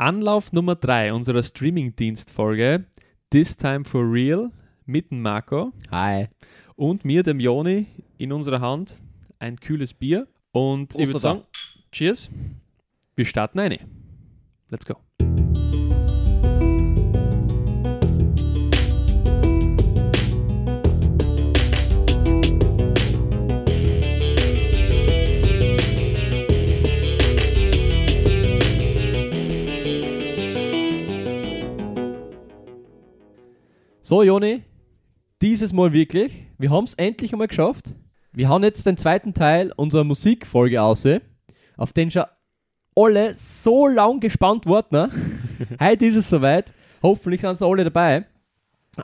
Anlauf Nummer 3 unserer Streaming-Dienst-Folge This Time for Real mit dem Marco Hi. und mir, dem Joni, in unserer Hand ein kühles Bier. Und ich würde Ostertag. sagen, Cheers. Wir starten eine. Let's go. So, Joni, dieses Mal wirklich. Wir haben es endlich einmal geschafft. Wir haben jetzt den zweiten Teil unserer Musikfolge aus, auf den schon alle so lang gespannt wurden. Ne? Heute ist es soweit. Hoffentlich sind sie alle dabei.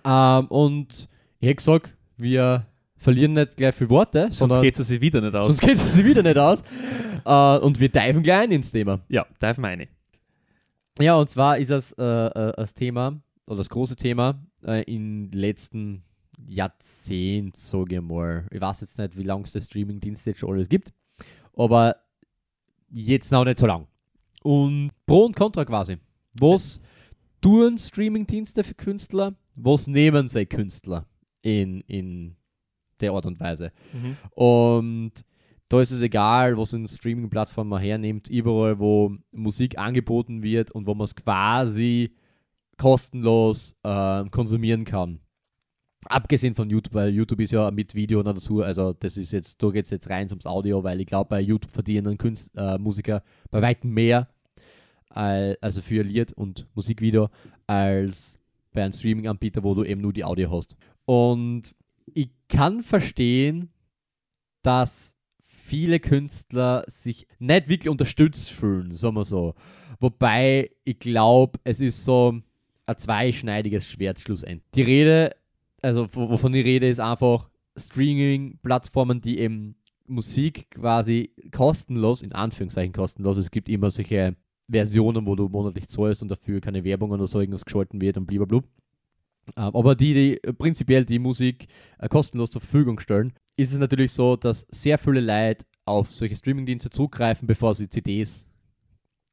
Ähm, und ich hätte gesagt, wir verlieren nicht gleich viele Worte, Sonst geht es sich wieder nicht aus. sonst geht es sich wieder nicht aus. Äh, und wir diven gleich ein ins Thema. ja, darf meine. Ja, und zwar ist das äh, äh, das Thema, oder das große Thema äh, im letzten Jahrzehnt, sage ich mal. Ich weiß jetzt nicht, wie lange es das Streamingdienst jetzt schon alles gibt, aber jetzt noch nicht so lang. Und Pro und Contra quasi. Was tun Streamingdienste für Künstler? Was nehmen sie Künstler in, in der Art und Weise? Mhm. Und da ist es egal, was in Streaming-Plattformen man hernimmt, überall, wo Musik angeboten wird und wo man es quasi kostenlos äh, konsumieren kann. Abgesehen von YouTube, weil YouTube ist ja mit Video noch dazu, also das ist jetzt, da geht es jetzt rein ums Audio, weil ich glaube, bei YouTube verdienen Künst, äh, Musiker bei weitem mehr, al- also für Lied und Musikvideo, als bei einem Streaming-Anbieter, wo du eben nur die Audio hast. Und ich kann verstehen, dass viele Künstler sich nicht wirklich unterstützt fühlen, sagen wir so. Wobei ich glaube, es ist so ein zweischneidiges Schwert schlussendlich. Die Rede, also wo- wovon die Rede ist einfach Streaming-Plattformen, die eben Musik quasi kostenlos, in Anführungszeichen kostenlos, es gibt immer solche Versionen, wo du monatlich zahlst und dafür keine Werbung oder so irgendwas geschalten wird und blablabla. Ähm, aber die, die prinzipiell die Musik äh, kostenlos zur Verfügung stellen, ist es natürlich so, dass sehr viele Leute auf solche Streamingdienste zugreifen, bevor sie CDs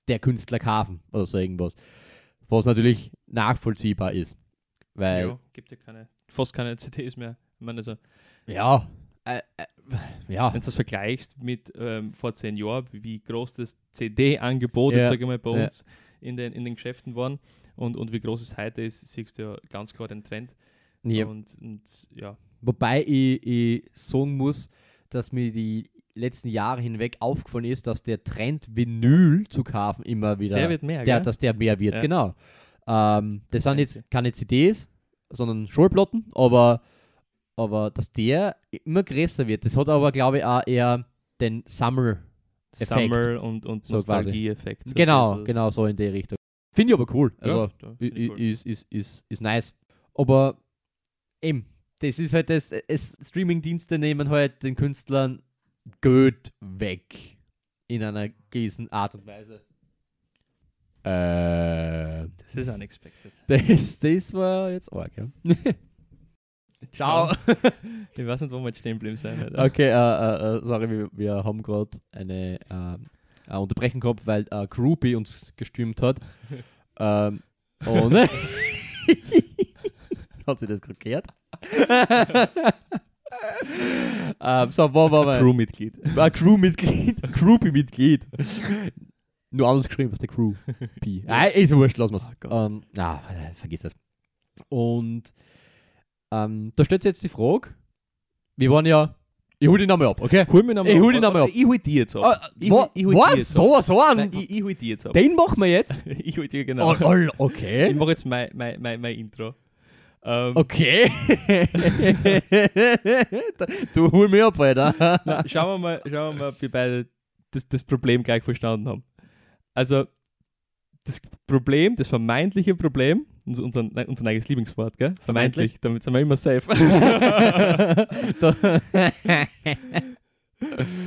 der Künstler kaufen oder so irgendwas. Was natürlich nachvollziehbar ist. Weil, Ja, gibt ja keine, fast keine CDs mehr. Ich meine, also, ja, äh, äh, ja, wenn du das vergleichst mit ähm, vor zehn Jahren, wie groß das CD-Angebot, Ja, sage ich mal, bei ja. uns in, den, in den Geschäften waren und, und wie groß es heute ist, siehst du ja ganz klar den Trend. ja. Und, und ja, Wobei ich, ich sagen muss, dass mir die letzten Jahre hinweg aufgefallen ist, dass der Trend Vinyl zu kaufen immer wieder, der wird mehr, der, gell? dass der mehr wird, Ja. genau. Ähm, das sind jetzt keine CDs, sondern Schallplatten, aber, aber dass der immer größer wird, das hat aber, glaube ich, auch eher den Summer Effekt. Summer und, und So. Nostalgie-Effekt. so genau, bisschen. genau so in die Richtung. Finde ich aber cool. Also, Ja, cool. ist, ist, ist, ist nice. Aber eben, das ist halt das, es, Streaming-Dienste nehmen halt den Künstlern Geld weg. In einer gewissen Art und Weise. Äh, Das ist unexpected. das, das war jetzt arg, ja. Ciao. Ich weiß nicht, wo wir jetzt stehen geblieben sein. Alter. Okay, äh, äh, sorry, wir, wir haben gerade eine äh, äh, Unterbrechung gehabt, weil äh, Groupie uns gestürmt hat. ähm, und hat sie das gerade gehört? Ähm, so, wo waren wir? Crewmitglied. Ein Crewmitglied. Groupie-Mitglied. Nur anders geschrieben als der Crew. P. Ah, ist wurscht, lass mal's. Oh Gott. ähm, ah, äh, vergiss das. Und ähm, da stellt sich jetzt die Frage, wir waren ja, ich hol den Namen ab, okay? Hol mich nochmal Ich hol den Namen ab. Ich hol die jetzt ab. Ah, ich, ich hol was? So, so an? ich, ich hol die jetzt ab. Den machen wir jetzt? ich hol die, genau. Oh, oh, Ich okay. mache jetzt mein, mein, mein, mein Intro. Ähm, Okay. du hol mich ab, Alter. na, schauen, wir mal, schauen wir mal, ob wir beide das, das Problem gleich verstanden haben. Also, das Problem, das vermeintliche Problem, unser, unser, unser eigenes Lieblingswort, gell? Vermeintlich, damit sind wir immer safe. Da-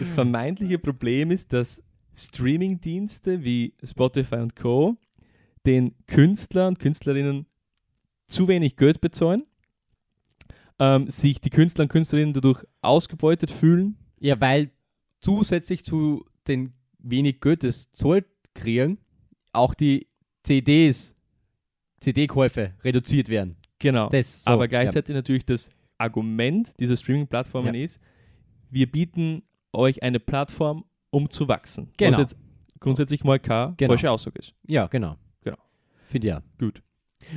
Das vermeintliche Problem ist, dass Streamingdienste wie Spotify und Co. den Künstler und Künstlerinnen zu wenig Geld bezahlen, ähm, sich die Künstler und Künstlerinnen dadurch ausgebeutet fühlen. Ja, weil zusätzlich zu den wenig Geld, das zahlt kriegen, auch die CDs, CD-Käufe reduziert werden. Genau. Das, so, Aber gleichzeitig natürlich das Argument dieser Streaming-Plattformen Ja. ist, wir bieten euch eine Plattform, um zu wachsen. Genau. Was jetzt grundsätzlich mal keine Genau. falsche Aussage ist. Ja, ja genau. Genau. Finde ich ja. Gut.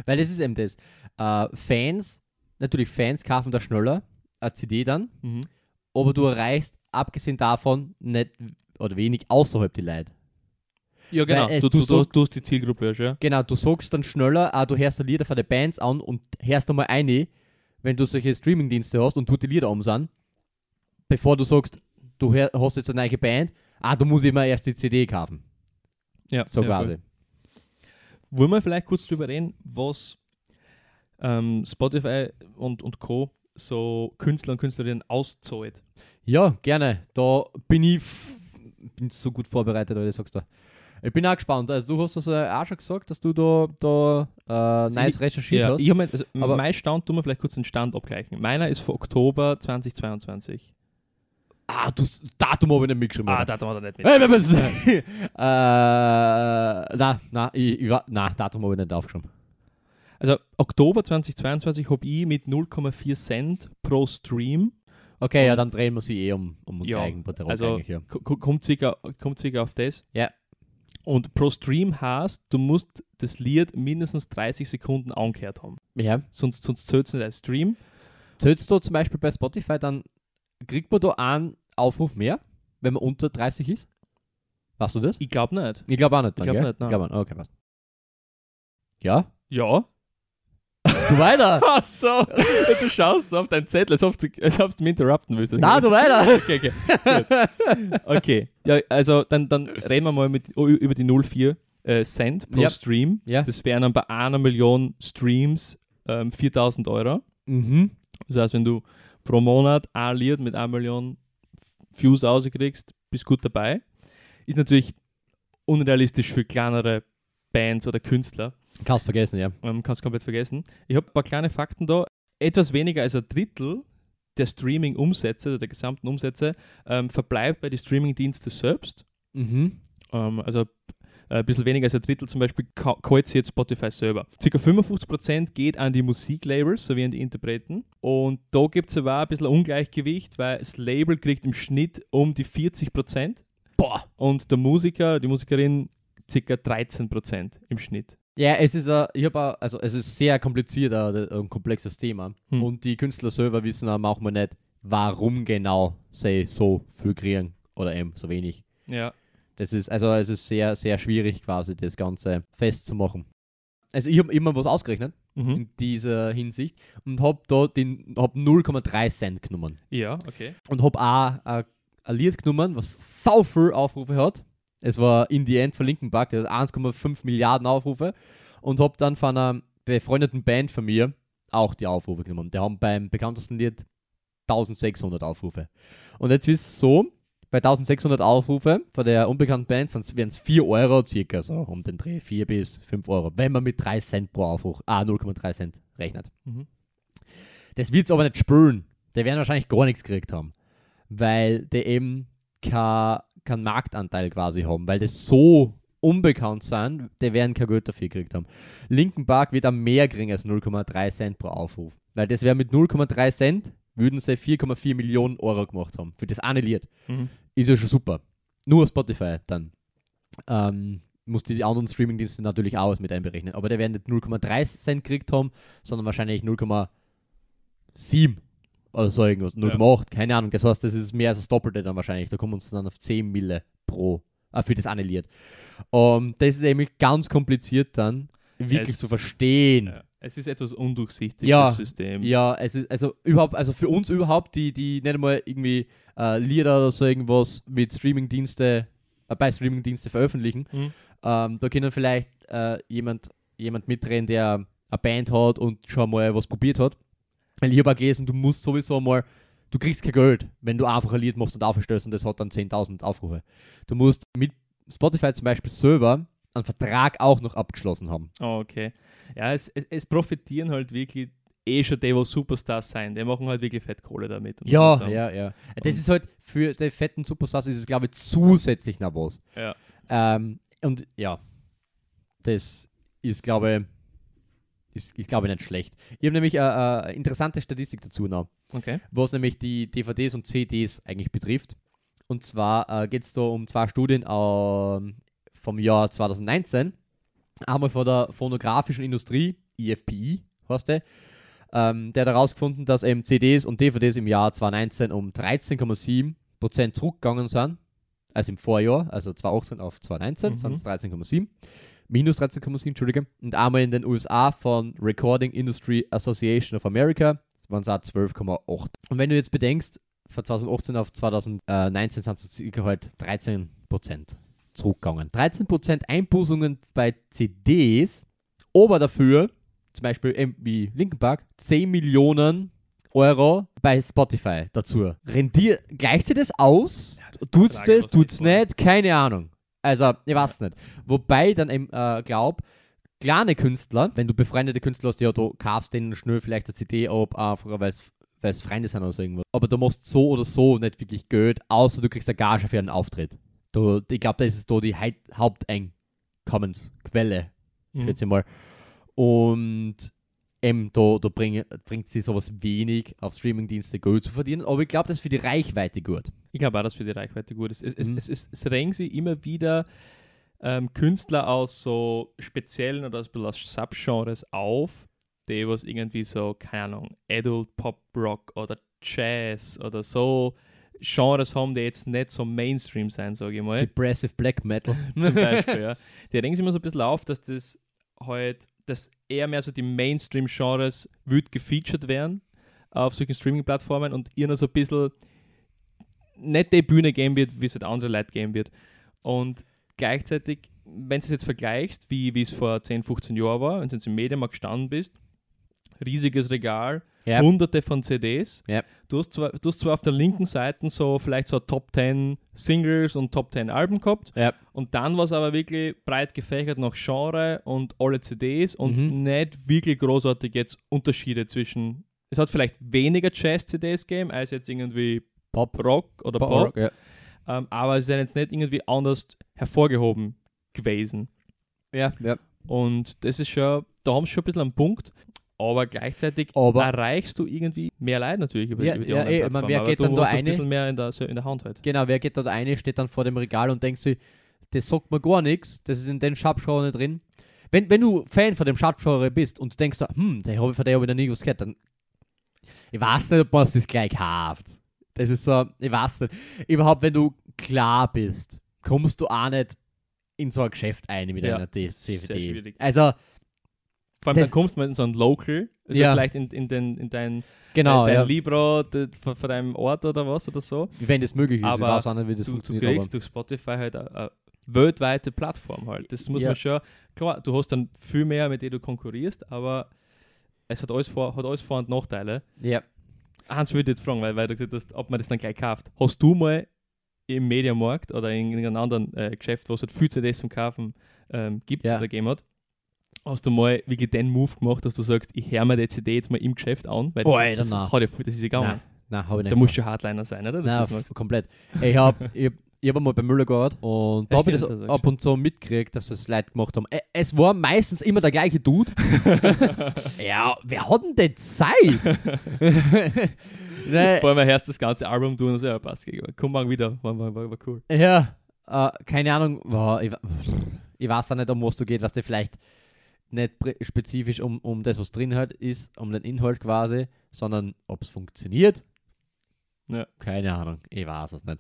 Weil das ist eben das. Äh, Fans, natürlich Fans kaufen da schneller eine CD dann, Mhm. aber du erreichst abgesehen davon nicht oder wenig außerhalb die Leute. Ja, genau. Weil es- du, du, du du, hast die Zielgruppe ja. Genau, du sagst dann schneller, ah, du hörst die Lieder von den Bands an und hörst einmal eine, wenn du solche Streamingdienste hast und tut die Lieder um sind, bevor du sagst, du hör, hast jetzt eine neue Band, ah, du musst immer erst die CD kaufen. Ja, So ja, quasi. voll. Wollen wir vielleicht kurz drüber reden, was ähm, Spotify und, und Co. so Künstler und Künstlerinnen auszahlt? Ja, gerne. Da bin ich bin so gut vorbereitet, du sagst da. Ich bin auch gespannt. Also du hast das äh, auch schon gesagt, dass du da, da äh, nice ich- recherchiert Ja, hast. ich mein, also Aber- mein Stand, tun wir vielleicht kurz den Stand abgleichen. Meiner ist von Oktober 2022. ah, du das Datum habe ich nicht mitgeschrieben. Ah, Alter. da haben wir da nicht mit. Hey, wenn man's- äh, na, na, ich, ich, war- na, Datum habe ich nicht aufgeschrieben. Also Oktober 2022 habe ich mit 0,4 Cent pro Stream, Okay, ja, dann drehen wir sie eh um, um Ja, den Eigenbetrag also- eigentlich, ja. ko- ko- kommt circa, kommt circa auf das. Ja. Und pro Stream heißt, du musst das Lied mindestens 30 Sekunden angehört haben. Ja. Sonst, sonst zählt es nicht als Stream. Zählst du zum Beispiel bei Spotify, dann kriegt man da einen Aufruf mehr, wenn man unter 30 ist? Weißt du das? Ich glaube nicht. Ich glaube auch nicht. Dann, Ich glaub gell? nicht, nein. Ich glaube auch nicht. Okay, passt. Ja? Ja. Du weiter! Ach so. du schaust so auf deinen Zettel, als ob du, als ob du mich interrupten willst. Na, du weiter! Okay, okay. Okay. Ja, also dann, dann reden wir mal mit, über die 0,4 äh, Cent pro Ja. Stream. Ja. Das wären dann bei einer Million Streams ähm, 4000 Euro. mhm. Das heißt, wenn du pro Monat ein Lied mit einer Million Views rauskriegst, bist gut dabei. Ist natürlich unrealistisch für kleinere Bands oder Künstler. Kannst vergessen, ja. Ähm, kannst komplett vergessen. Ich habe ein paar kleine Fakten da. Etwas weniger als ein Drittel der Streaming-Umsätze, oder der gesamten Umsätze, ähm, verbleibt bei den Streaming-Diensten selbst. Mhm. Ähm, also ein bisschen weniger als ein Drittel zum Beispiel ka- kauft jetzt Spotify selber. Circa 55% geht an die Musiklabels sowie an die Interpreten. Und da gibt es aber ein bisschen ein Ungleichgewicht, weil das Label kriegt im Schnitt um die 40% Boah! und der Musiker, die Musikerin circa 13% im Schnitt. Ja, es ist, äh, ich hab auch, also es ist sehr kompliziert, äh, ein komplexes Thema. Hm. Und die Künstler selber wissen auch manchmal nicht, warum genau sie so viel kriegen oder eben so wenig. Ja. Das ist, also es ist sehr, sehr schwierig quasi, das Ganze festzumachen. Also ich habe immer was ausgerechnet Mhm. in dieser Hinsicht und habe da den, hab 0,3 Cent genommen. Ja, okay. Und habe auch ein, ein Lied genommen, was sau viel Aufrufe hat. Es war In the End von Linkin Park, der hat 1,5 Milliarden Aufrufe. Und habe dann von einer befreundeten Band von mir auch die Aufrufe genommen. Die haben beim bekanntesten Lied 1600 Aufrufe. Und jetzt ist es so, bei 1600 Aufrufe von der unbekannten Band wären es 4 Euro circa, so um den Dreh, 4 bis 5 Euro, wenn man mit 3 Cent pro Aufruf, ah, 0,3 Cent rechnet. Mhm. Das wird es aber nicht spüren. Die werden wahrscheinlich gar nichts gekriegt haben. Weil die eben keinen kein Marktanteil quasi haben. Weil das so unbekannt sind, die werden kein Geld dafür gekriegt haben. Linken Park wird am mehr kriegen als 0,3 Cent pro Aufruf. Weil das wäre mit 0,3 Cent, würden sie 4,4 Millionen Euro gemacht haben. Für das eine Lied. Mhm. Ist ja schon super. Nur auf Spotify dann. Ähm, muss die anderen Streamingdienste natürlich auch mit einberechnen. Aber die werden nicht 0,3 Cent gekriegt haben, sondern wahrscheinlich 0,7 oder so irgendwas. 0,8, keine Ahnung. Das heißt, das ist mehr als das Doppelte dann wahrscheinlich. Da kommen wir uns dann auf 10 Mille pro, äh, für das Lied. Um, das ist nämlich ganz kompliziert dann, wirklich Es- zu verstehen. Ja. Es ist etwas undurchsichtig, Ja, das System. Ja, es ist also überhaupt, also für uns überhaupt, die, die nicht einmal irgendwie äh, Lieder oder so irgendwas mit Streamingdienste, äh, bei Streamingdienste veröffentlichen, Mhm. ähm, da können vielleicht äh, jemand, jemand mitreden, der eine Band hat und schon mal was probiert hat. Weil ich habe gelesen, du musst sowieso mal, du kriegst kein Geld, wenn du einfach ein Lied machst und aufstößt und das hat dann 10.000 Aufrufe. Du musst mit Spotify zum Beispiel selber einen Vertrag auch noch abgeschlossen haben. Oh, okay. Ja, es, es, es profitieren halt wirklich eh schon die, was Superstars sein. Die machen halt wirklich Fettkohle damit. Ja, ja, ja. Das Und- ist halt für die fetten Superstars ist es, glaube ich, zusätzlich noch was. Ja. Ähm, und ja, das ist, glaube ist, ich glaube nicht schlecht. Ich habe nämlich eine äh, äh, interessante Statistik dazu noch, Okay. was nämlich die DVDs und CDs eigentlich betrifft. Und zwar äh, geht es da um zwei Studien ähm, vom Jahr 2019. Einmal von der phonografischen Industrie, IFPI heißt der, ähm, der hat herausgefunden, dass eben CDs und DVDs im Jahr 2019 um 13,7% zurückgegangen sind, also im Vorjahr, also 2018 auf 2019 Mhm. sind es 13,7, minus 13,7, Entschuldige. Und einmal in den USA von Recording Industry Association of America waren es auch 12,8. Und wenn du jetzt bedenkst, von 2018 auf 2019 sind es circa halt 13% zurückgegangen. 13% Einbußungen bei CDs, aber dafür, zum Beispiel wie Linkin Park, 10 Millionen Euro bei Spotify dazu. Rendiert, gleicht sich das aus? das ist tut's das, tut's nicht? Keine Ahnung. Also, ich weiß nicht. Wobei dann eben, äh, glaub, kleine Künstler, wenn du befreundete Künstler hast, ja, du kaufst denen schnell vielleicht eine CD ab, einfach weil es Freunde sind oder so irgendwas. Aber du machst so oder so nicht wirklich Geld, außer du kriegst eine Gage für einen Auftritt. Du, ich glaube, das ist da die Haupteinkommensquelle, Mhm. schätze ich mal. Und eben, da, da bring, bringt sie sowas wenig auf Streamingdienste Geld zu verdienen, aber ich glaube, das ist für die Reichweite gut. Ich glaube auch, dass für die Reichweite gut ist. Es, es, Mhm. es, es, es regen sich immer wieder ähm, Künstler aus so speziellen oder aus, aus Subgenres auf, die was irgendwie so, keine Ahnung, Adult Pop Rock oder Jazz oder so Genres haben, die jetzt nicht so Mainstream sein, sage ich mal. Depressive Black Metal. zum Beispiel, ja. Die regen sich immer so ein bisschen auf, dass das halt, dass eher mehr so die Mainstream-Genres wird gefeatured werden auf solchen Streaming-Plattformen und ihr noch so ein bisschen nicht die Bühne geben wird, wie es halt andere Leute geben wird. Und gleichzeitig, wenn du es jetzt vergleichst, wie wie es vor 10, 15 Jahren war, wenn du jetzt im Medienmarkt gestanden bist, riesiges Regal, Ja. hunderte von CDs. Ja. Du, hast zwar, du hast zwar auf der linken Seite so vielleicht so Top 10 Singles und Top 10 Alben gehabt, Ja. und dann war es aber wirklich breit gefächert nach Genre und alle CDs und Mhm. nicht wirklich großartig jetzt Unterschiede zwischen. Es hat vielleicht weniger Jazz-CDs gegeben als jetzt irgendwie Pop. Rock oder Pop, Pop. Ja. ähm, aber es ist jetzt nicht irgendwie anders hervorgehoben gewesen. Ja, ja. Und das ist schon, da haben sie schon ein bisschen einen Punkt. Aber gleichzeitig Aber- erreichst du irgendwie mehr Leute natürlich über, Ja, über die ja, eh, Online-Plattform, man, wer geht dann da das ein eine- bisschen mehr in der, in der Hand halt. Genau, wer geht dort rein, steht dann vor dem Regal und denkt sich, das sagt mir gar nichts, das ist in den nicht drin. Wenn, wenn du Fan von dem Shop-Genre bist und denkst, da, hm, der hab, ich- von der habe ich noch nie was gehört, dann ich weiß nicht, ob man es das gleich kauft. Das ist so, ich weiß nicht. Überhaupt, wenn du klar bist, kommst du auch nicht in so ein Geschäft ein mit Ja, einer D- das ist sehr DVD. schwierig. Also, Vor allem, Das- dann kommst du mal in so ein Local, also Ja. vielleicht in, in, den, in dein, genau, dein ja, Libro de, von, von deinem Ort oder was oder so. wenn das möglich ist. Aber ich weiß auch nicht, wie das Du, du funktioniert. kriegst durch Spotify halt eine, weltweite Plattform halt. Das muss Ja. man schon, klar, du hast dann viel mehr, mit denen du konkurrierst, aber es hat alles Vor-, hat alles Vor- und Nachteile. aber, ja. Hans würde jetzt fragen, weil, weil du gesagt hast, ob man das dann gleich kauft. Hast du mal im Mediamarkt oder in irgendeinem anderen äh, Geschäft, wo es halt viel CDs zum Kaufen ähm, gibt Ja. oder gegeben hat, hast du mal wirklich den Move gemacht, dass du sagst, ich höre mir die CD jetzt mal im Geschäft an, weil das, Boah, das, nein. hat ja, das ist gegangen. Nein, nein, habe ich nicht. Da musst du Hardliner sein, oder? Nein, komplett. Ich habe ich, ich hab einmal bei Müller gehabt und da habe ich das ab und zu mitgekriegt, dass das Leute gemacht haben. Es war meistens immer der gleiche Dude. ja, wer hat denn denn Zeit? nee, Vor allem hörst du das ganze Album tun und so, ja, passt. Komm morgen wieder, war, war, war, war cool. ja, äh, keine Ahnung. Boah, ich, ich weiß auch nicht, um was du geht, was dir vielleicht nicht spezifisch um, um das, was drin halt ist, um den Inhalt quasi, sondern ob es funktioniert. Ja. Keine Ahnung, ich weiß es nicht.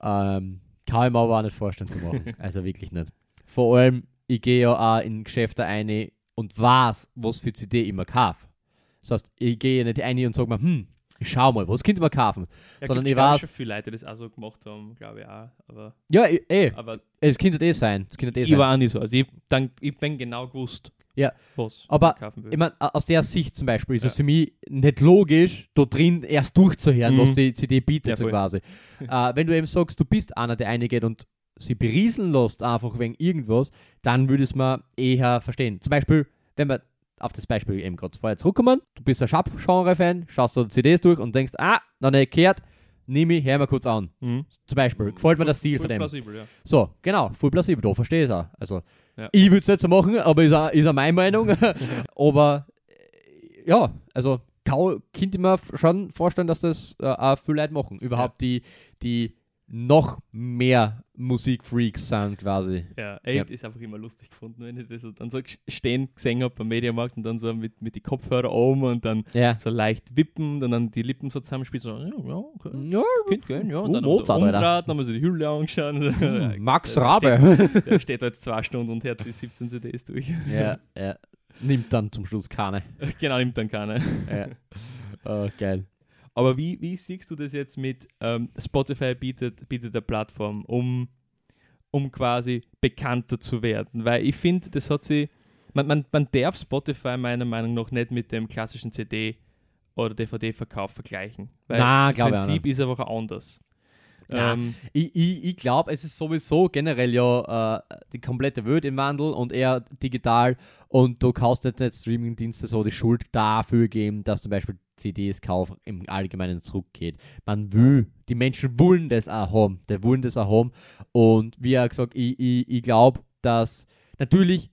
Ähm, kann ich mir aber auch nicht vorstellen zu machen. also wirklich nicht. Vor allem, ich gehe ja auch in Geschäfte ein und weiß, was für CD ich immer kaufe. Das heißt, ich gehe nicht ein und sage mir, hm, ich schau mal, was könnte man kaufen? Ja, Sondern ich weiß- schon viele Leute, die das auch so gemacht haben, glaube ich auch. Aber, Ja, eh, eh, aber es könnte eh sein. Es könnte eh ich sein. war auch nicht so. Also ich, dann, ich bin genau gewusst, Ja. was Aber meine, aus der Sicht zum Beispiel ist Ja. es für mich nicht logisch, da drin erst durchzuhören, Mhm. was die CD bietet, Ja, so quasi. äh, wenn du eben sagst, du bist einer, der eingeht und sie berieseln lässt, einfach wegen irgendwas, dann würde es mir eher verstehen. Zum Beispiel, wenn wir auf das Beispiel eben gerade vorher zurückkommen, du bist ein Shop-Genre-Fan, schaust du CDs durch und denkst, ah, noch nicht gehört, nimm ich, hör mal kurz an. Mhm. Zum Beispiel, gefällt mir der Stil Voll von dem. plausibel, ja. So, genau, voll plausibel, da verstehe ich es auch. Also, Ja. Ich würde es nicht so machen, aber ist auch, ist auch meine Meinung. aber äh, ja, also kann, könnte ich mir schon vorstellen, dass das äh, auch viele Leute machen. Überhaupt die, die noch mehr Musikfreaks sind quasi. Ja, ey, Ja. das ist einfach immer lustig gefunden, wenn ich das so dann so stehen gesehen habe beim Mediamarkt und dann so mit, mit die Kopfhörer oben und dann Ja. so leicht wippen und dann die Lippen so zusammenspielen, so, ja, ja, okay. Ja, Könnte gehen, ja. Und Oh, dann Mozart, Alter. umgedreht, dann haben wir so die Hülle angeschaut. So, ja, Max Rabe. Steht, der steht da jetzt zwei Stunden und hört sich 17 CDs durch. ja, ja. Nimmt dann zum Schluss keine. genau, nimmt dann keine. Ja. Oh, geil. Aber wie, wie siehst du das jetzt mit ähm, Spotify bietet, bietet eine Plattform, um, um quasi bekannter zu werden? Weil ich finde, das hat sie, man, man, man darf Spotify meiner Meinung nach nicht mit dem klassischen CD- oder DVD-Verkauf vergleichen. Weil Na, das Prinzip ist einfach anders. Ähm, Ich, ich, ich glaube, es ist sowieso generell ja äh, die komplette Welt im Wandel und eher digital. Und du kannst jetzt nicht Streamingdienste so die Schuld dafür geben, dass zum Beispiel CDs-Kauf im Allgemeinen zurückgeht. Man will, die Menschen wollen das auch haben, die wollen das auch haben. Und wie er gesagt, ich, ich, ich glaube, dass natürlich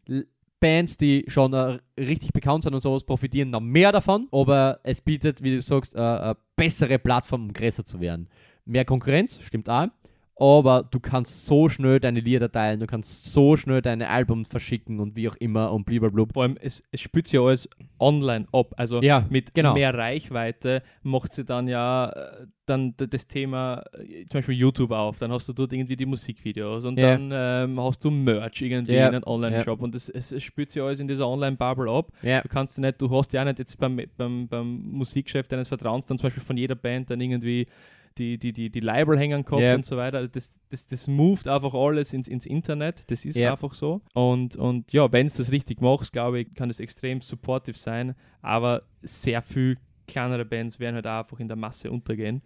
Bands, die schon äh, richtig bekannt sind und sowas, profitieren noch mehr davon, aber es bietet, wie du sagst, äh, eine bessere Plattform, um größer zu werden mehr Konkurrenz, stimmt auch. Aber du kannst so schnell deine Lieder teilen, du kannst so schnell deine Albums verschicken und wie auch immer und blablabla. vor allem, es, es spürt sich ja alles online ab. Also Ja, mit genau. mehr Reichweite macht sie dann ja äh, dann das Thema äh, zum Beispiel YouTube auf. Dann hast du dort irgendwie die Musikvideos und Ja. dann ähm, hast du Merch irgendwie Ja. in einem Online-Shop und es, es, es spürt sich alles in dieser Online-Bubble ab. Du kannst ja nicht, du hast ja auch nicht jetzt beim, beim, beim Musikgeschäft deines Vertrauens dann zum Beispiel von jeder Band dann irgendwie die, die, die, die Label hängen gehabt Ja. und so weiter. Das, das, das moved einfach alles ins, ins Internet. Das ist Ja. einfach so. Und, und ja, wenn es das richtig machst, glaube ich, kann das extrem supportive sein. Aber sehr viel kleinere Bands werden halt auch einfach in der Masse untergehen.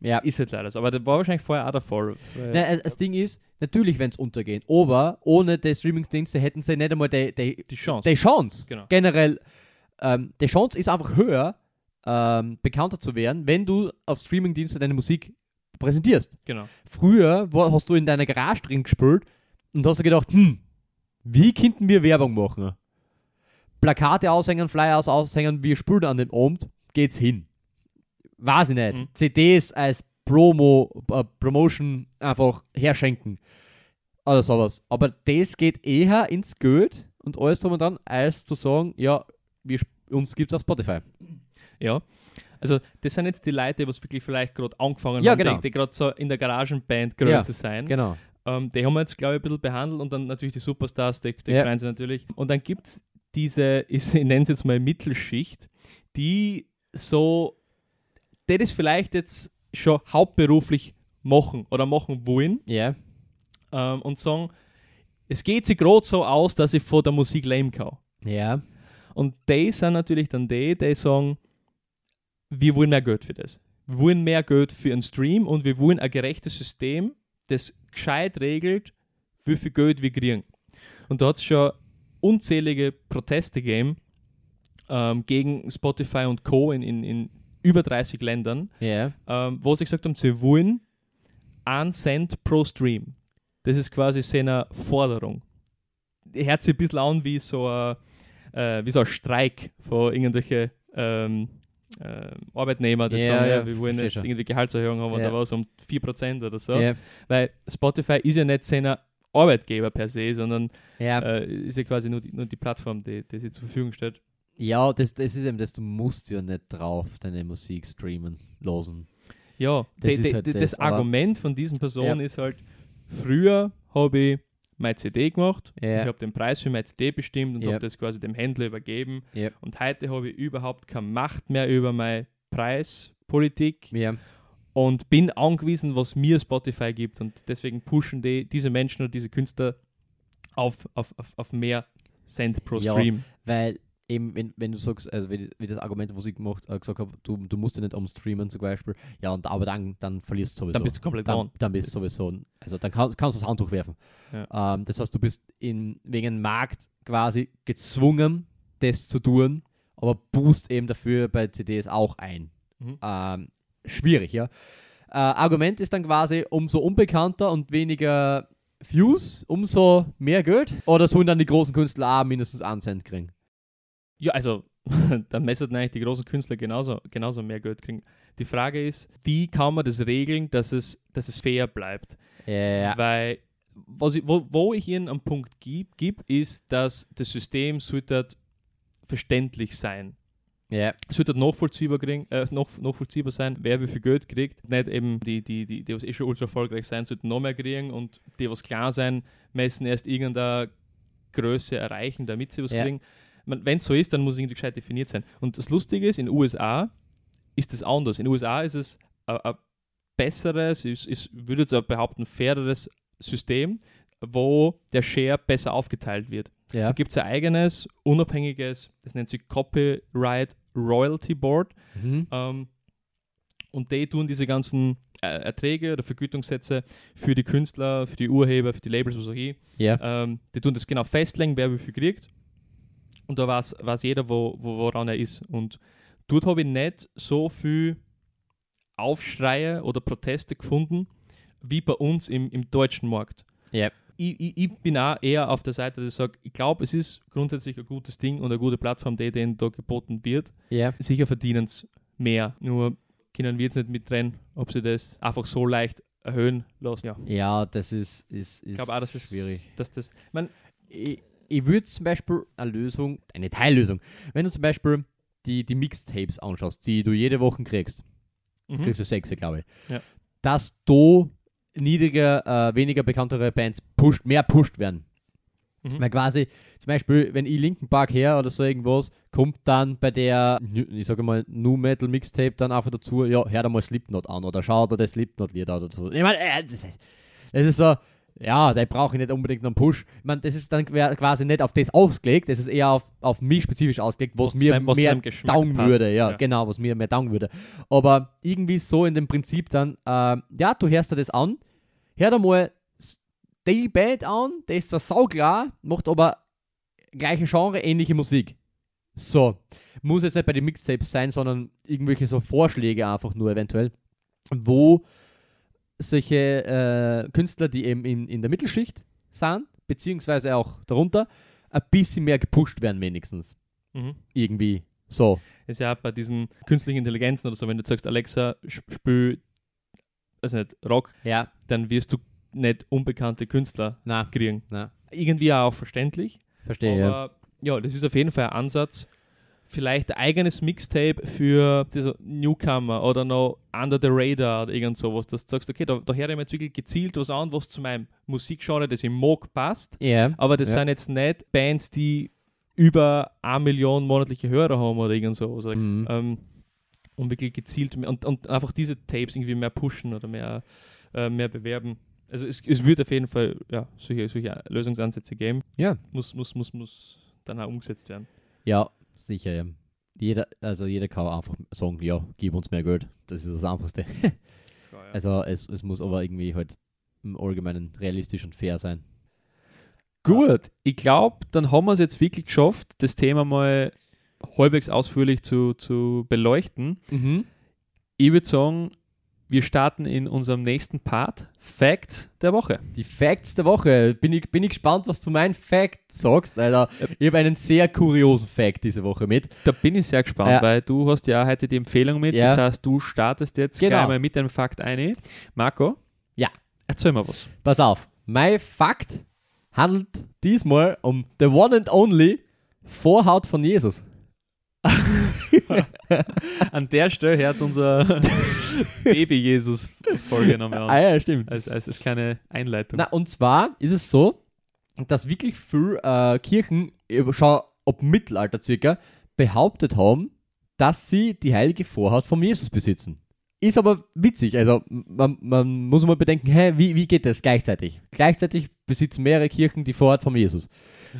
ja. Ist halt leider so. Aber das war wahrscheinlich vorher auch der Fall. Na, das, das Ding ist, natürlich wenn es untergehen, aber ohne die Streamingdienste hätten sie nicht einmal die, die, die Chance. die Chance. Genau. Generell, ähm, die Chance ist einfach höher, ähm, bekannter zu werden, wenn du auf Streamingdienste deine Musik präsentierst. Genau. Früher war, hast du in deiner Garage drin gespielt und hast dir gedacht, hm, wie könnten wir Werbung machen? Plakate aushängen, Flyers aushängen, wir spielen an dem Abend, geht's hin. Weiß ich nicht. Mhm. CDs als Promo, äh, Promotion einfach herschenken. Oder sowas. Aber das geht eher ins Geld und alles drum und dran, als zu sagen, ja, wir, uns gibt's auf Spotify. Ja. Also, das sind jetzt die Leute, die was wirklich vielleicht gerade angefangen Ja, haben, genau. die, die gerade so in der Garagenband Größe Ja, sein. Genau. Ähm, die haben wir jetzt, glaube ich, ein bisschen behandelt und dann natürlich die Superstars, die, die Ja. freuen sich natürlich. Und dann gibt es diese, ich nenne es jetzt mal Mittelschicht, die so, die das vielleicht jetzt schon hauptberuflich machen oder machen wollen Ja. ähm, und sagen, es geht sich gerade so aus, dass ich von der Musik leben kann. Ja. Und die sind natürlich dann die, die sagen, wir wollen mehr Geld für das. Wir wollen mehr Geld für einen Stream und wir wollen ein gerechtes System, das gescheit regelt, wie viel Geld wir kriegen. Und da hat es schon unzählige Proteste gegeben ähm, gegen Spotify und Co. In, in, in über 30 Ländern, Ja. ähm, wo sie gesagt haben, sie wollen 1 Cent pro Stream. Das ist quasi seine Forderung. Hört sich ein bisschen an wie so ein, äh, wie so ein Streik von irgendwelchen ähm, äh, Arbeitnehmer, die Ja, sagen, ja, wir wollen jetzt schon. irgendwie Gehaltserhöhung haben Ja. oder was um 4% oder so. Ja. Weil Spotify ist ja nicht seiner Arbeitgeber per se, sondern Ja. äh, ist ja quasi nur die, nur die Plattform, die, die sie zur Verfügung stellt. Ja, das, das ist eben das, du musst ja nicht drauf deine Musik streamen, losen. Ja, Das ist die, halt das, das Argument von diesen Personen Ja. ist halt, früher habe ich meine CD gemacht, Ja. ich habe den Preis für meine CD bestimmt und Ja. habe das quasi dem Händler übergeben. Ja. Und heute habe ich überhaupt keine Macht mehr über meine Preispolitik Ja. und bin angewiesen, was mir Spotify gibt. Und deswegen pushen die, diese Menschen oder diese Künstler auf, auf, auf, auf mehr Cent pro Ja. Stream. Weil eben, wenn, wenn du sagst, also wie, wie das Argument, was ich gemacht, äh, gesagt habe, du, du musst ja nicht umstreamen zum Beispiel, ja, und aber dann, dann verlierst du sowieso. Dann bist du komplett dann, down. dann bist du sowieso, also dann kann, kannst du das Handtuch werfen. Ähm, das heißt, du bist in, wegen Markt quasi gezwungen, das zu tun, aber boost eben dafür bei CDs auch ein. Mhm. Ähm, schwierig, ja. Äh, Argument ist dann quasi, umso unbekannter und weniger Views, umso mehr Geld? Oder sollen dann die großen Künstler auch mindestens einen Cent kriegen? Ja, also dann messert eigentlich die großen Künstler genauso, genauso mehr Geld kriegen. Die Frage ist, wie kann man das regeln, dass es, dass es fair bleibt? Ja. Weil was ich, wo, wo ich ihnen am Punkt gebe, gib, ist, dass das System sollte verständlich sein. Ja. Es sollte nachvollziehbar, kriegen, äh, nach, nachvollziehbar sein, wer wie viel Geld kriegt. Nicht eben die, die, die, die was eh schon ultra erfolgreich sein, sollten noch mehr kriegen und die, was klar sein, müssen erst irgendeine Größe erreichen, damit sie was Ja. kriegen. Wenn es so ist, dann muss es irgendwie gescheit definiert sein. Und das Lustige ist, in den USA ist es anders. In den USA ist es ein besseres, ich, ich würde jetzt behaupten, faireres System, wo der Share besser aufgeteilt wird. Ja. Da gibt es ein eigenes, unabhängiges, das nennt sich Copyright Royalty Board. Mhm. Ähm, und die tun diese ganzen äh, Erträge oder Vergütungssätze für die Künstler, für die Urheber, für die Labels, was auch immer. Ja. Ähm, die tun das genau festlegen, wer wie viel kriegt. Und da weiß, weiß jeder, wo, wo, woran er ist. Und dort habe ich nicht so viel Aufschreie oder Proteste gefunden, wie bei uns im, im deutschen Markt. Ja. Ich, ich, ich bin auch eher auf der Seite, dass ich sage, ich glaube, es ist grundsätzlich ein gutes Ding und eine gute Plattform, die denen da geboten wird. Ja. Sicher verdienen es mehr. Nur können wir jetzt nicht mittrennen, ob sie das einfach so leicht erhöhen lassen. Ja, Ja, das ist, ist, ist ich glaube auch, das ist schwierig. Dass das, man, Ich, ich würde zum Beispiel eine Lösung, eine Teillösung, wenn du zum Beispiel die, die Mixtapes anschaust, die du jede Woche kriegst, mhm. kriegst du sechs, glaube ich, Ja. dass du niedriger, äh, weniger bekanntere Bands pusht, mehr pusht werden. Mhm. Weil quasi, zum Beispiel, wenn ich Linken Park her oder so irgendwas, kommt dann bei der, ich sage mal, Nu Metal Mixtape dann einfach dazu, ja, hör da mal Slipknot an oder schau dir das Slipknot-Lied an oder so. Ich meine, äh, das, ist, das ist so, ja, da brauche ich nicht unbedingt einen Push. Ich meine, das ist dann quasi nicht auf das ausgelegt, das ist eher auf, auf mich spezifisch ausgelegt, was, Was mir was mehr down würde. Ja, ja. genau, was mir mehr down würde. Aber irgendwie so in dem Prinzip dann, ähm, ja, du hörst dir das an, hör dir mal die Band an, der ist zwar sauklar, macht aber gleiche Genre, ähnliche Musik. So. Muss jetzt nicht bei den Mixtapes sein, sondern irgendwelche so Vorschläge einfach nur eventuell, wo solche äh, Künstler, die eben in, in der Mittelschicht sind, beziehungsweise auch darunter, ein bisschen mehr gepusht werden wenigstens. Mhm. Irgendwie so. ist ja auch bei diesen künstlichen Intelligenzen oder so, wenn du sagst, Alexa, sp- spiel, weiß nicht, Rock, Ja, dann wirst du nicht unbekannte Künstler na, kriegen. na, Irgendwie auch verständlich, verstehe. ja. aber ja, das ist auf jeden Fall ein Ansatz. Vielleicht ein eigenes Mixtape für diese Newcomer oder noch Under the Radar oder irgend sowas, dass du sagst, okay, da, da höre ich mir jetzt wirklich gezielt was an, was zu meinem Musikgenre, das ich mag, passt. Ja, Aber das Ja. sind jetzt nicht Bands, die über eine Million monatliche Hörer haben oder irgend sowas. Mhm. ähm, und wirklich gezielt und, und einfach diese Tapes irgendwie mehr pushen oder mehr, äh, mehr bewerben. Also es, es wird auf jeden Fall ja, solche, solche Lösungsansätze geben. Ja. Es muss, muss, muss, muss dann auch umgesetzt werden. ja, sicher, ja. Jeder, also jeder kann einfach sagen, ja, gib uns mehr Geld. Das ist das Einfachste. Also es, es muss aber irgendwie halt im Allgemeinen realistisch und fair sein. Gut, ich glaube, dann haben wir es jetzt wirklich geschafft, das Thema mal halbwegs ausführlich zu, zu beleuchten. Ich würde sagen, wir starten in unserem nächsten Part, Facts der Woche. Die Facts der Woche. Bin ich, bin ich gespannt, was du mein Fact sagst, Alter. Ich habe einen sehr kuriosen Fact diese Woche mit. Da bin ich sehr gespannt, Ja. weil du hast ja heute die Empfehlung mit. Ja. Das heißt, du startest jetzt Genau. gleich mal mit einem Fakt ein. Marco? Ja. Erzähl mal was. Pass auf, mein Fakt handelt diesmal um the one and only Vorhaut von Jesus. An der Stelle hat unser Baby-Jesus vorgenommen. Ah ja, stimmt. Als, als, als kleine Einleitung. Na, und zwar ist es so, dass wirklich viele äh, Kirchen, schon ab Mittelalter circa, behauptet haben, dass sie die heilige Vorhaut von Jesus besitzen. Ist aber witzig, also man, man muss mal bedenken, hä, wie, wie geht das gleichzeitig? Gleichzeitig besitzen mehrere Kirchen die Vorhaut von Jesus.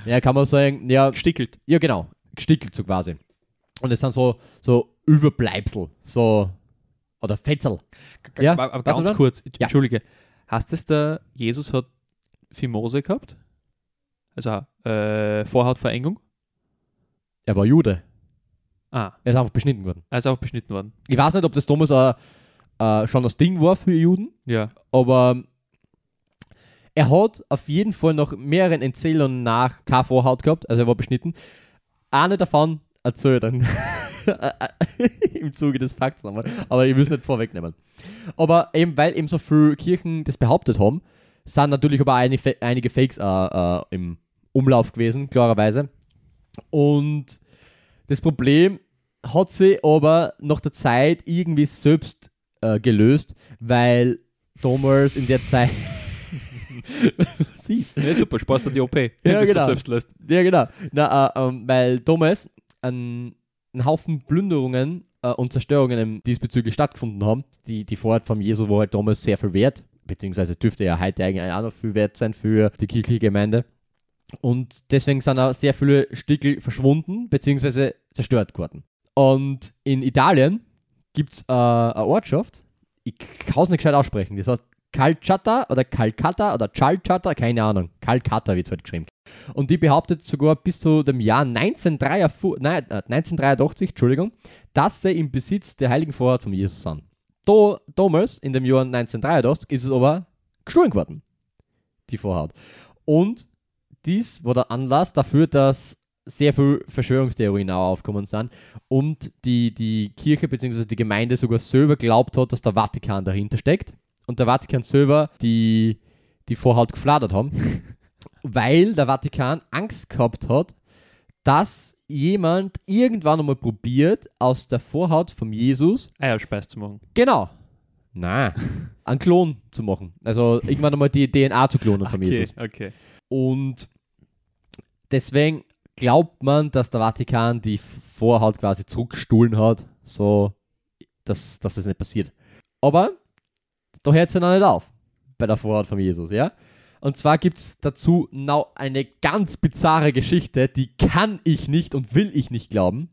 Ja, kann man sagen, ja, Gestickelt. ja genau, gestickelt so quasi. Und es sind so, so Überbleibsel, so, oder Fetzel. Ja, aber, ganz kurz, Ja. Entschuldige. Hast es der Jesus hat Phimose gehabt? Also äh, Vorhautverengung? Er war Jude, Ah, er ist einfach beschnitten worden. also auch beschnitten worden. Ich weiß nicht, ob das damals äh, schon das Ding war für Juden, Ja. aber Er hat auf jeden Fall nach mehreren Erzählungen nach keine Vorhaut gehabt, also er war beschnitten. Eine davon erzählt dann im Zuge des Fakts nochmal, aber ich will es nicht vorwegnehmen. Aber eben, weil eben so viele Kirchen das behauptet haben, sind natürlich aber einige, einige Fakes äh, äh, im Umlauf gewesen, klarerweise. Und das Problem hat sie aber nach der Zeit irgendwie selbst äh, gelöst, weil damals in der Zeit. Siehst Ja, super, sparst du die OP. Ja, genau. selbst löst. Ja, genau. Na, äh, ähm, weil damals ein, ein Haufen Plünderungen äh, und Zerstörungen ähm, diesbezüglich stattgefunden haben. Die, die Vorrat von Jesu war halt damals sehr viel wert, beziehungsweise dürfte ja heute eigentlich auch noch viel wert sein für die kirchliche Gemeinde. Und deswegen sind auch sehr viele Stickel verschwunden, beziehungsweise zerstört geworden. Und in Italien gibt es äh, eine Ortschaft, ich kann es nicht gescheit aussprechen, das heißt Calcata oder Calcata oder Calcata, keine Ahnung. Calcata wird es halt geschrieben. Und die behauptet sogar bis zu dem Jahr 1983, nein, äh, 1983 Entschuldigung, dass sie im Besitz der heiligen Vorrat von Jesus sind. Da, damals, in dem Jahr 1983, ist es aber gestohlen geworden, die Vorhaut. Und dies war der Anlass dafür, dass sehr viele Verschwörungstheorien auch aufgekommen sind und die, die Kirche bzw. die Gemeinde sogar selber glaubt hat, dass der Vatikan dahinter steckt und der Vatikan selber die, die Vorhaut gefladert haben, weil der Vatikan Angst gehabt hat, dass jemand irgendwann einmal probiert, aus der Vorhaut von Jesus, Eierspeis zu machen. genau, na, einen Klon zu machen. Also irgendwann einmal die DNA zu klonen von Jesus. okay. Und deswegen glaubt man, dass der Vatikan die Vorhaut quasi zurückgestohlen hat, so dass, dass das nicht passiert. Aber da hört es ja noch nicht auf bei der Vorhaut von Jesus, ja? Und zwar gibt es dazu noch eine ganz bizarre Geschichte, die kann ich nicht und will ich nicht glauben.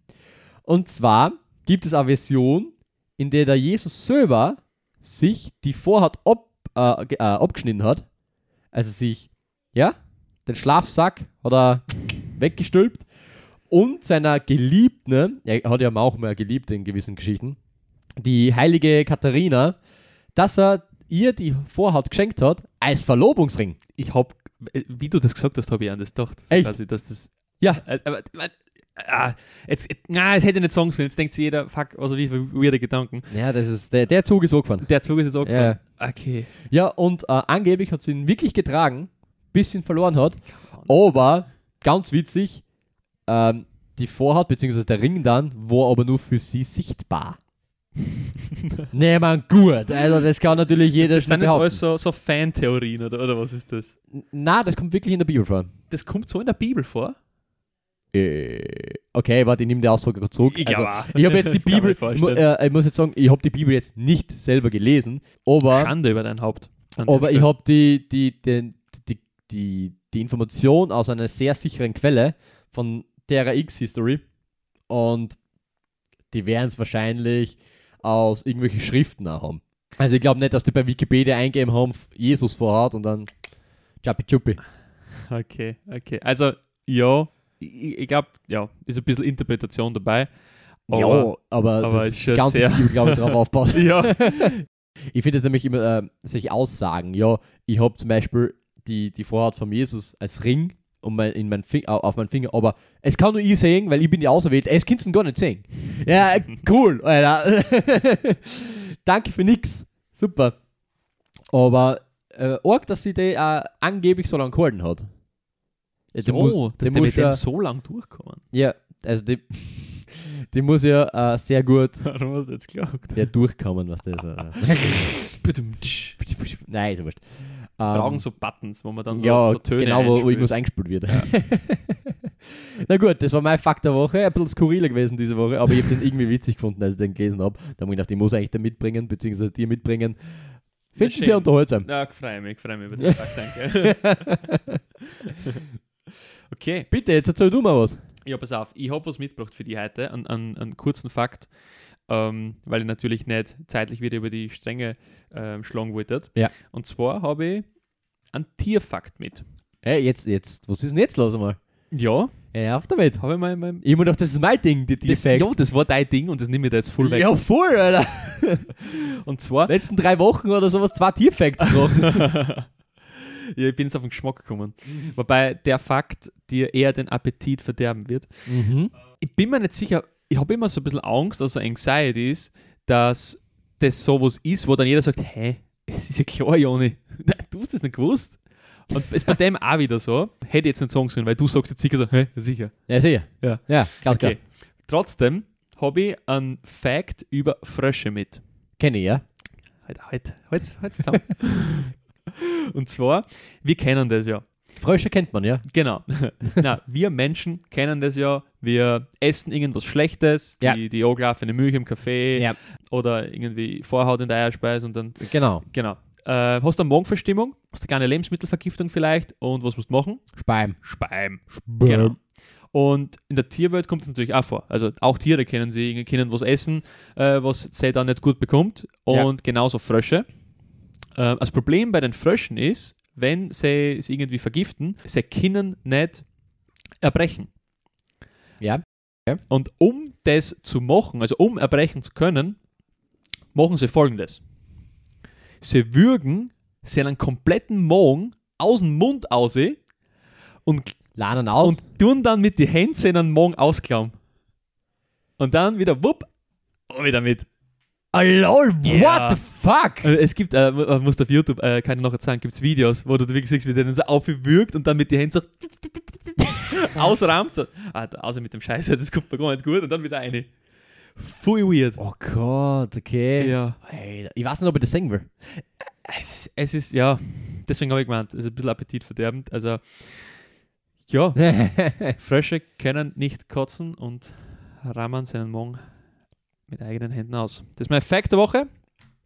Und zwar gibt es eine Version, in der der Jesus selber sich die Vorhaut ab, äh, äh, abgeschnitten hat. Also sich, ja, den Schlafsack hat er weggestülpt und seiner Geliebten, er hat ja auch mal geliebt in gewissen Geschichten, die heilige Katharina, dass er ihr die Vorhaut geschenkt hat als Verlobungsring. Ich hab, äh, wie du das gesagt hast, habe ich an das gedacht. Echt? Quasi, dass das. Ja, Äh, Aber, aber, ah, jetzt, na, das hätte ich nicht sagen sollen. Jetzt denkt sich jeder, fuck, also wie viele weirde Gedanken. ja, das ist, der, der Zug ist so gefahren. Der Zug ist jetzt auch Ja. Okay. Ja, und äh, angeblich hat sie ihn wirklich getragen, bis ihn verloren hat. Aber, ganz witzig, ähm, die Vorhaut bzw. der Ring dann war aber nur für sie sichtbar. Nee, man, gut. Also, das kann natürlich jeder Das sind jetzt alles so, so Fantheorien oder, oder was ist das? Na, das kommt wirklich in der Bibel vor. Das kommt so in der Bibel vor. Äh, okay, warte, ich nehme die Aussage zurück. Ich also, ich habe jetzt die Bibel, ich, äh, ich muss jetzt sagen, ich habe die Bibel jetzt nicht selber gelesen, aber, Schande über dein Haupt. aber ich habe die, die, den- die, die, die Information aus einer sehr sicheren Quelle von Terra X History und die werden es wahrscheinlich aus irgendwelchen Schriften auch haben. Also ich glaube nicht, dass die bei Wikipedia eingeben haben, Jesus vorhat und dann Chappi Chuppi. Okay, okay. Also, ja, ich, ich glaube, ja, ist ein bisschen Interpretation dabei. Aber, ja, aber, aber das ist ganze sehr- Bibel, glaube ich, darauf aufbaut. ja. Ich finde es nämlich immer äh, solche Aussagen. Ja, ich habe zum Beispiel die, die Vorhaut von Jesus als Ring um mein, in mein Fing, au- auf meinen Finger, aber es kann nur ich sehen, weil ich bin die Auserwählte. Es kannst du gar nicht sehen. Ja, cool, Alter. Danke für nix. Super. Aber äh, arg, dass sie die äh, angeblich so lange gehalten hat. Ja, die so, muss- dass die mit dem ja- so lang durchkommen. Ja, also die, die muss ja äh, sehr gut Warum hast du jetzt geglaubt? ja, durchkommen, was das ist. Nein, ist ja wurscht. Brauchen Ähm, so Buttons, wo man dann so, ja, so Töne genau, wo einspielt. irgendwas eingespielt wird. Na gut, das war mein Fakt der Woche. Ein bisschen skurriler gewesen diese Woche, aber ich habe den irgendwie witzig gefunden, als ich den gelesen habe. Da habe ich gedacht, ich muss eigentlich den mitbringen, beziehungsweise dir mitbringen. Finden schön. Sie unterhaltsam. Ja, ich freue mich, ich freue mich über den Fakt, danke. okay, Bitte, jetzt erzähl du mal was. ja, pass auf, ich habe was mitgebracht für die heute, einen, einen, einen kurzen Fakt, ähm, weil ich natürlich nicht zeitlich wieder über die Stränge ähm, schlagen wollte. Ja. Und zwar habe ich einen Tierfakt mit. Hey, jetzt, jetzt, was ist denn jetzt los einmal? Ja, Ja, auf damit. habe ich mal in meinem Ich mir gedacht, das ist mein Ding, die Defekt. ja, das war dein Ding und das nehme ich da jetzt voll weg. Ja, voll, Alter. Und zwar, Letzten drei Wochen oder sowas, zwei Tierfacts gebracht. Ja, ich bin jetzt auf den Geschmack gekommen. Wobei der Fakt dir eher den Appetit verderben wird. Mhm. Ich bin mir nicht sicher, ich habe immer so ein bisschen Angst, also Anxiety ist, dass das sowas ist, wo dann jeder sagt, hä, es ist ja klar, Joni, Nein, du hast das nicht gewusst. Und ist bei dem auch wieder so, hätte jetzt nicht sagen sollen, weil du sagst jetzt sicher so, hä, sicher. Ja, sicher. Ja. Ja, ganz Okay. klar. Trotzdem habe ich einen Fact über Frösche mit. Kenne ich, ja. Halt, halt, halt, halt zusammen. Und zwar, wir kennen das ja. Frösche kennt man, ja. Genau. Na, wir Menschen kennen das ja. Wir essen irgendwas Schlechtes, die, Ja. die angelaufene Milch im Kaffee Ja. oder irgendwie Vorhaut in der Eierspeise und dann, Genau. genau. Äh, hast du eine Magenverstimmung, hast du keine Lebensmittelvergiftung vielleicht und was musst du machen? Speim. Speim. Genau. Und in der Tierwelt kommt es natürlich auch vor. Also auch Tiere kennen sie, können was essen, äh, was sie dann nicht gut bekommt. Und Ja. genauso Frösche. Äh, das Problem bei den Fröschen ist, wenn sie es irgendwie vergiften, sie können nicht erbrechen. Ja. Und um das zu machen, also um erbrechen zu können, machen sie folgendes. Sie würgen seinen kompletten Magen aus dem Mund aus und Laden aus. und tun dann mit den Händen seinen Magen ausklauen. Und dann wieder wupp, und wieder mit. Oh, lol, what the fuck? Also es gibt, äh, man muss auf YouTube, äh, kann ich noch sagen, gibt es Videos, wo du wirklich siehst, wie der dann so aufwürgt und dann mit den Händen so ausraumt. So. Ah, außer mit dem Scheiße, das kommt mir gar nicht gut und dann wieder eine. Voll weird. Oh Gott, okay. Ja. Hey, ich weiß nicht, ob ich das singen will. Es, es ist, ja, deswegen habe ich gemeint, es ist ein bisschen appetitverderbend. Also, ja, Frösche können nicht kotzen und rammern seinen Magen mit eigenen Händen aus. Das ist mein Fact der Woche.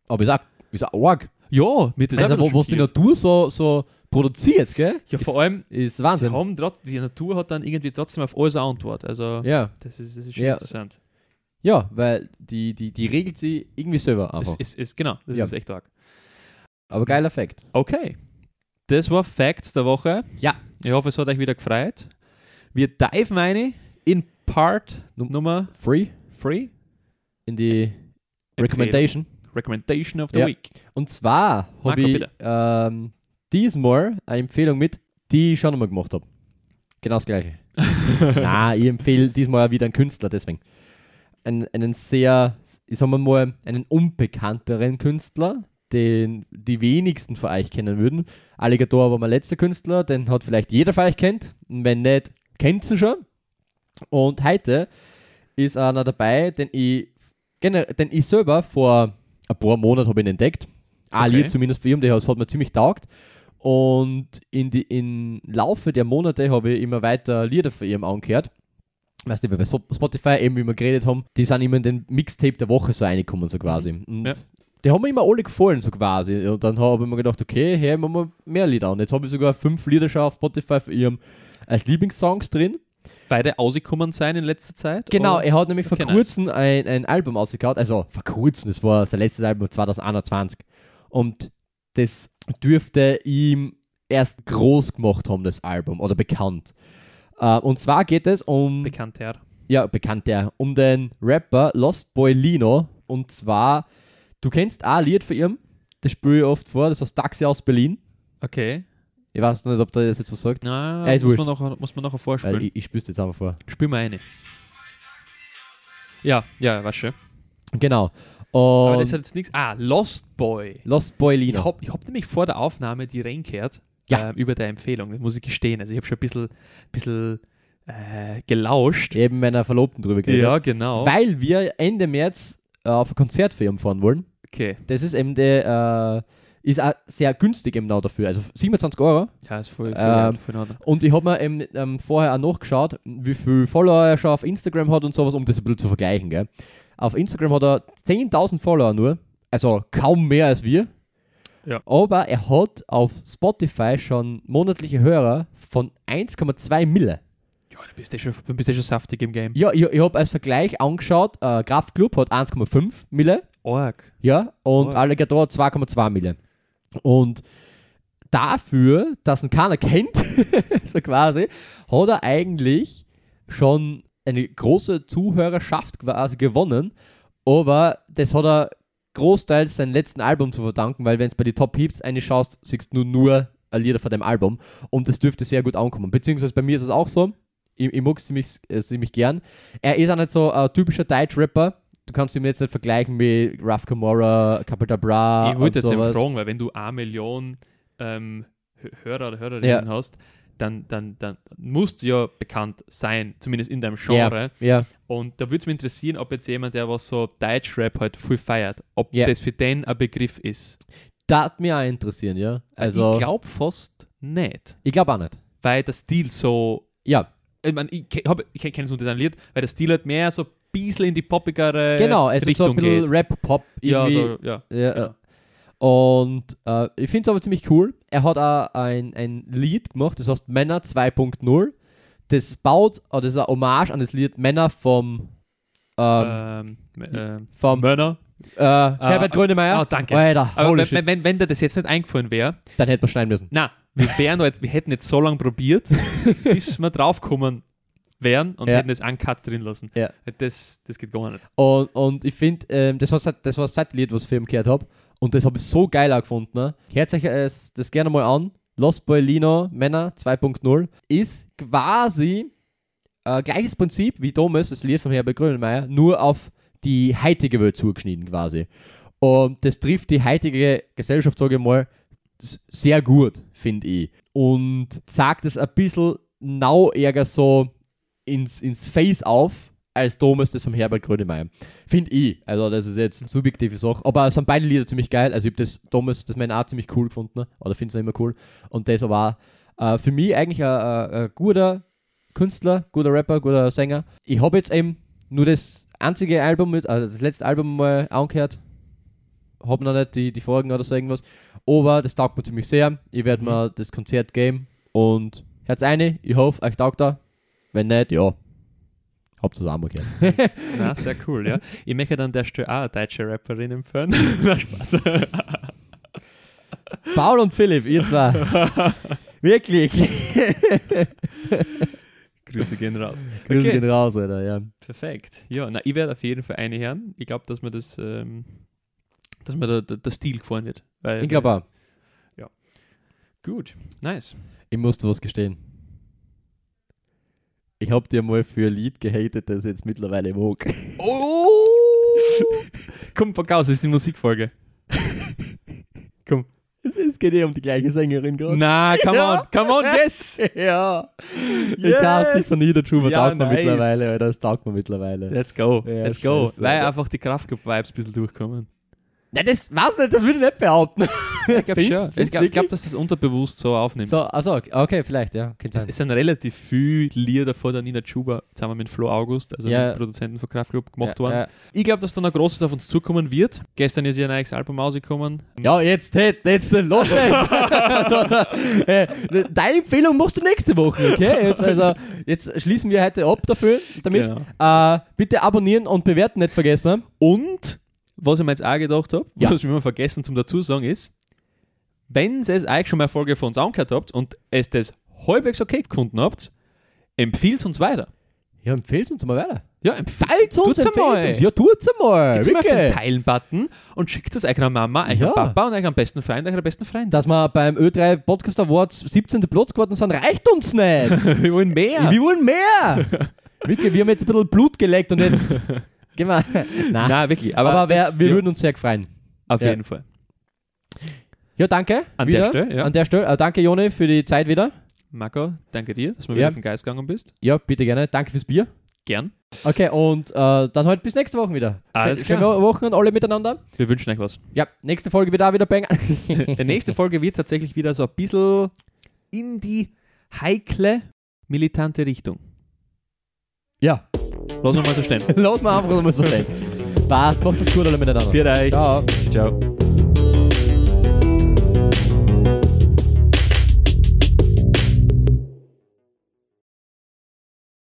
Aber ich sag, ich sag arg. Ja, mit das Also, auch wo, was die. Natur so, so produziert, gell? Ja, vor allem, Ist sie Wahnsinn. haben trotz, die Natur hat dann irgendwie trotzdem auf alles eine Antwort. Also, Ja. das, ist, das ist schon Ja. interessant. ja, weil die, die, die regelt sie irgendwie selber Es einfach. ist, ist, genau, das Ja. ist echt arg. Aber geiler Fakt. Okay, das war Facts der Woche. Ja. Ich hoffe, es hat euch wieder gefreut. Wir diven eine in Part Num- Nummer Free 3. in die Recommendation. Recommendation of the Ja. Week. Und zwar habe ich ähm, diesmal eine Empfehlung mit, die ich schon einmal gemacht habe. Genau das gleiche. Na, ich empfehle diesmal wieder einen Künstler, deswegen. Einen, einen sehr, ich sag mal, einen unbekannteren Künstler, den die wenigsten von euch kennen würden. Alligator war mein letzter Künstler, den hat vielleicht jeder von euch kennt. Wenn nicht, kennt ihn schon. Und heute ist einer dabei, den ich, gener- den ich selber vor ein paar Monaten habe ich ihn entdeckt. Ein Okay. Zumindest für ihn, das hat mir ziemlich taugt. Und in die, im Laufe der Monate habe ich immer weiter Lieder von ihm angehört. Weißt du, bei Sp- Spotify, eben wie wir geredet haben, die sind immer in den Mixtape der Woche so reingekommen, so quasi. Und Ja. die haben mir immer alle gefallen, so quasi. Und dann habe ich mir gedacht, okay, hier haben wir mehr Lieder an. Jetzt habe ich sogar fünf Lieder schon auf Spotify von ihm als Lieblingssongs drin. Beide rausgekommen sein in letzter Zeit? Genau, oder? er hat nämlich Okay, vor kurzem ein, ein Album ausgehauen, also vor kurzem, das war sein letztes Album 2021. Und das dürfte ihm erst groß gemacht haben, das Album, oder bekannt. Äh, und zwar geht es um, Bekannter. ja, bekannt, ja, um den Rapper Lost Boy Lino. Und zwar, du kennst auch ein Lied von ihm, das spiele ich oft vor, das heißt Taxi aus Berlin. Okay. Ich weiß nicht, ob der das jetzt was sagt, Na, Ja, ist muss, man noch, muss man nachher vorspielen. ich, ich spüre es jetzt einfach vor. Spiel mal eine. Ja, ja, war schön. Genau. Aber Und das hat jetzt nichts. Ah, Lost Boy. Lost Boy Ich Lino. habe ich hab nämlich vor der Aufnahme die reingehört Ja. ähm, über der Empfehlung, das muss ich gestehen. Also ich habe schon ein bisschen, bisschen äh, gelauscht. Eben meiner Verlobten drüber geredet. Ja, genau. Weil wir Ende März äh, auf ein Konzert für ihn fahren wollen. okay. Das ist eben der, äh, ist auch sehr günstig eben genau dafür. Also 27 Euro. Ja, ist voll, Ähm, voll. Und ich habe mir eben ähm, vorher auch nachgeschaut, wie viel Follower er schon auf Instagram hat und sowas, um das ein bisschen zu vergleichen. Gell? Auf Instagram hat er 10.000 Follower nur. Also kaum mehr als wir. Ja. Aber er hat auf Spotify schon monatliche Hörer von 1,2 Mille. Ja, dann bist du schon, dann bist du schon saftig im Game. Ja, ich, ich habe als Vergleich angeschaut, äh, Kraftclub hat 1,5 Mille. Org. Ja, und Oh. Alligator 2,2 Mille. Und dafür, dass ihn keiner kennt, so quasi, hat er eigentlich schon eine große Zuhörerschaft quasi gewonnen. Aber das hat er großteils seinem letzten Album zu verdanken, weil wenn es bei den Top Heaps eine schaust, siehst du nur äh, Lieder von dem Album und das dürfte sehr gut ankommen. Beziehungsweise bei mir ist es auch so. Ich, ich mag es ziemlich, äh, ziemlich gern. Er ist auch nicht so ein typischer Deutsch-Rapper. Du kannst ihn jetzt nicht vergleichen mit Raf Camora, Capital Bra. ich und jetzt sowas. fragen, weil wenn du eine Million ähm, Hö- Hörer oder Hörerinnen Ja. hast, dann, dann, dann musst du ja bekannt sein, zumindest in deinem Genre. Ja, Und da würde es mich interessieren, ob jetzt jemand, der was so Deutschrap halt viel feiert, ob Ja. das für den ein Begriff ist. das hat mich auch interessieren, ja. Also, ich glaube fast nicht, ich glaube auch nicht. weil der Stil so. Ja, Ich, mein, ich, ich kenne es unter Lied, weil der Stil halt mehr so bisschen in die poppigere genau. Es ist so Richtung ein bisschen geht. Rap-Pop. Ja, so, ja. Ja, Genau. ja. Und äh, ich finde es aber ziemlich cool. Er hat auch ein, ein Lied gemacht, das heißt Männer 2.0. Das baut, oder das ist ein Hommage an das Lied Männer vom, ähm, Ähm, äh, vom Mörner. äh, Herbert Grönemeyer. Ah, danke. Alter, Aber wenn, wenn, wenn, wenn dir das jetzt nicht eingefallen wäre, Dann hätte man schneiden müssen. na, wir, wären jetzt, wir hätten jetzt so lange probiert, bis wir draufkommen wären und Ja. hätten das uncut drin lassen. Ja. Das, das geht gar nicht. Und, und ich finde, ähm, das, war, das war das zweite Lied, was ich für ihn gehört habe. Und das habe ich so geil auch gefunden. Ne? Hört euch äh, das gerne mal an. Los Boilino Männer 2.0 ist quasi äh, gleiches Prinzip wie damals das Lied von Herbert Grönemeyer, nur auf die heutige Welt zugeschnitten quasi. Und das trifft die heutige Gesellschaft, sage ich mal, sehr gut, finde ich. Und sagt es ein bisschen nau so ins, ins Face auf, als damals das vom Herbert Grönemeyer. Finde ich. Also, das ist jetzt eine subjektive Sache. Aber es sind beide Lieder ziemlich geil. Also, ich habe das damals, das meine auch ziemlich cool gefunden. ne? Oder finde es noch immer cool. Und das auch, äh, für mich eigentlich ein, ein, ein guter Künstler, guter Rapper, guter Sänger. Ich habe jetzt eben nur das einzige Album, mit, also das letzte Album mal angehört. Habe noch nicht die, die Folgen oder so irgendwas. Aber das taugt mir ziemlich sehr. Ich werde Mhm. mir das Konzert geben. Und hört's eine. Ich hoffe, euch taugt da. Wenn nicht, ja. Habt ihr es auch mal gehört. Na, sehr cool, ja. Ich möchte dann der Stelle auch eine deutsche Rapperin empfehlen. Na, Spaß. Paul und Philipp, ihr zwei. Wirklich. Grüße gehen raus. Grüße Okay. gehen raus, Alter, ja. Perfekt. Ja, na, ich werde auf jeden Fall eine hören. Ich glaube, dass mir das, ähm, dass mir der, der, der Stil gefallen wird. Weil, Ich glaube auch. Gut, nice. Ich muss dir was gestehen. Ich hab dir mal für ein Lied gehatet, das ich jetzt mittlerweile mag. Oh! Komm, pack aus, das ist die Musikfolge. Komm. Es, es geht eh um die gleiche Sängerin gerade. Na, come Ja. on, come on, yes! ja. Ich cast dich von Niederschuber, Ja, taugt nice. mittlerweile, Alter. Das taugt mir mittlerweile. Let's go, Ja, let's go. Weil einfach die Kraftclub-Vibes ein bisschen durchkommen. Nein, das weiß nicht, das würde ich nicht behaupten. Ich glaube Findest- Ich glaube, glaub, dass das unterbewusst so aufnimmst. So, also, okay, vielleicht, ja. Es, es sind relativ viele Lieder vor der Nina Chuba zusammen mit Flo August, also Ja. dem Produzenten von Kraftclub, gemacht ja, worden. Ja. Ich glaube, dass da noch Großes auf uns zukommen wird. Gestern ist ein neues Album rausgekommen. Ja, jetzt, hey, jetzt, los Deine Empfehlung machst du nächste Woche, okay? Jetzt, also, jetzt schließen wir heute ab dafür, damit. Genau. Äh, bitte abonnieren und bewerten nicht vergessen. Und, was ich mir jetzt auch gedacht habe, Ja. was ich immer vergessen zum dazu sagen ist, wenn ihr es euch schon mal eine Folge von uns angehört habt und es das halbwegs okay gefunden habt, empfiehlt uns weiter. Ja, empfehlt uns mal weiter. Ja, empfiehlt Teilt uns, empfehlt einmal. uns. Ja, tut's einmal. Geht's mal auf den. Teilen-Button und schickt es eurer Mama, eurem Ja. Papa und eurem besten Freund, eurer besten Freundin. Dass wir beim Ö3 Podcast Awards 17. Platz geworden sind, reicht uns nicht. Wir wollen mehr. Wir wollen mehr. Wirklich, wir haben jetzt ein bisschen Blut geleckt und jetzt gehen wir. Nein. Nein, wirklich. aber Aber, wer, wir würden uns sehr freuen. Auf ja. jeden Fall. Ja, danke. An wieder. der Stelle, ja. An der Stelle. Äh, danke, Joni, für die Zeit wieder. Marco, danke dir, dass du wieder auf den Geist gegangen bist. Ja, bitte gerne. Danke fürs Bier. Gern. Okay, und äh, dann halt bis nächste Woche wieder. Alles Schö- Schöne klar. Wochen und alle miteinander. Wir wünschen euch was. Ja, nächste Folge wird auch wieder Bang. Die nächste Folge wird tatsächlich wieder so ein bisschen in die heikle, militante Richtung. ja, Lass uns mal so stehen. lass mal einfach mal so stehen. Passt, macht das gut alle miteinander. Für euch. Ciao. Ciao.